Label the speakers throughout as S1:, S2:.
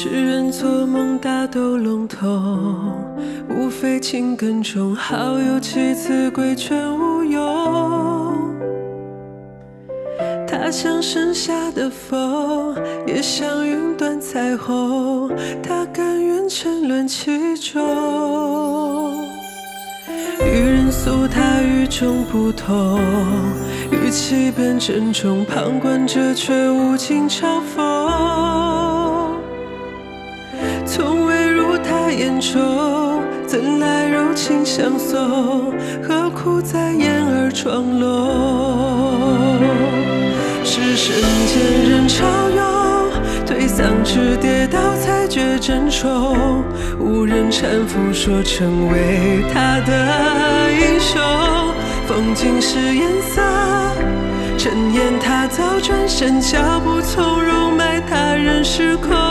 S1: 世人做梦大都笼统，无非情根重好友妻子归全无用。他像盛夏的风，也像云端彩虹，他甘愿沉沦其中。与人诉他与众不同，语气变郑重，旁观者却无尽嘲讽。从未入他眼中，怎来柔情相送？何苦在掩耳装聋？是人间人潮涌，推搡至跌倒才觉珍重。无人搀扶，说成为他的英雄。风景是颜色，陈言他早转身，脚步从容，埋他人时空。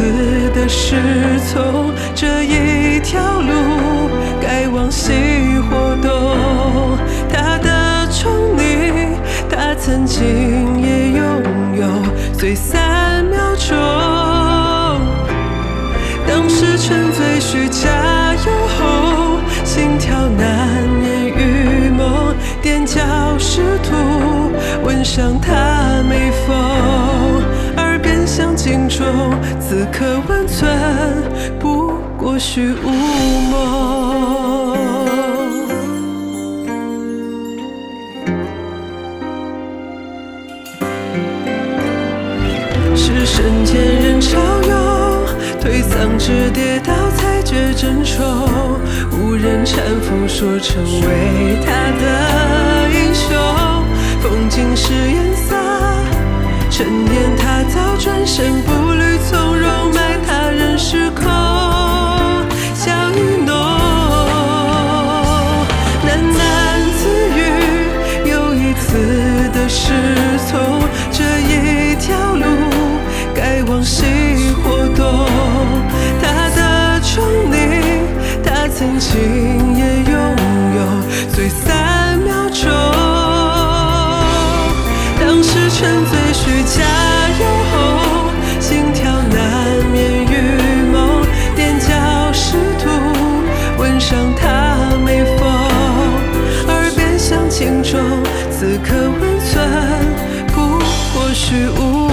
S1: 次的失聪。这一条路，该往西或东。他的宠溺，他曾经也拥有，虽三秒钟。当时沉醉需加油后，心跳难眠于梦，踮脚试图吻上他眉峰，中，此刻温存不过虚无梦。是人间人潮涌，推搡至跌倒才觉珍重。无人搀扶，说成为他的他曾经也拥有，虽三秒钟。当时沉醉需加油后，心跳难免预谋，踮脚试图吻上她眉峰，耳边像警钟，此刻温存不过虚无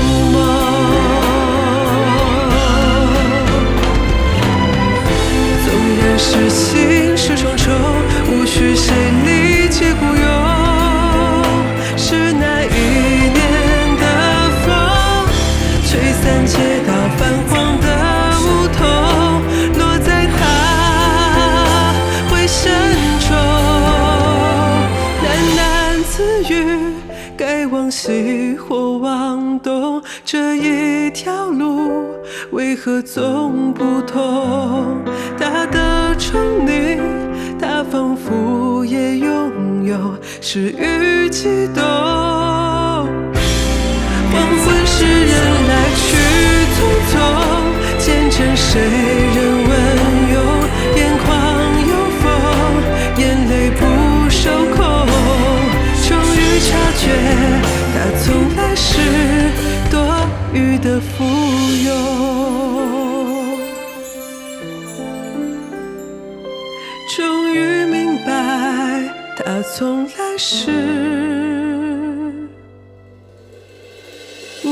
S1: 自语，该往西或往东，这一条路为何总不通？他的宠溺，他仿佛也拥有，是与激动。黄昏时人来去匆匆，见证谁的富有。终于明白，他从来是无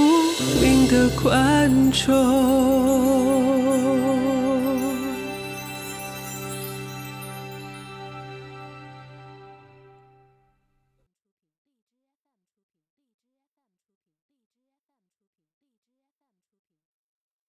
S1: 名的观众。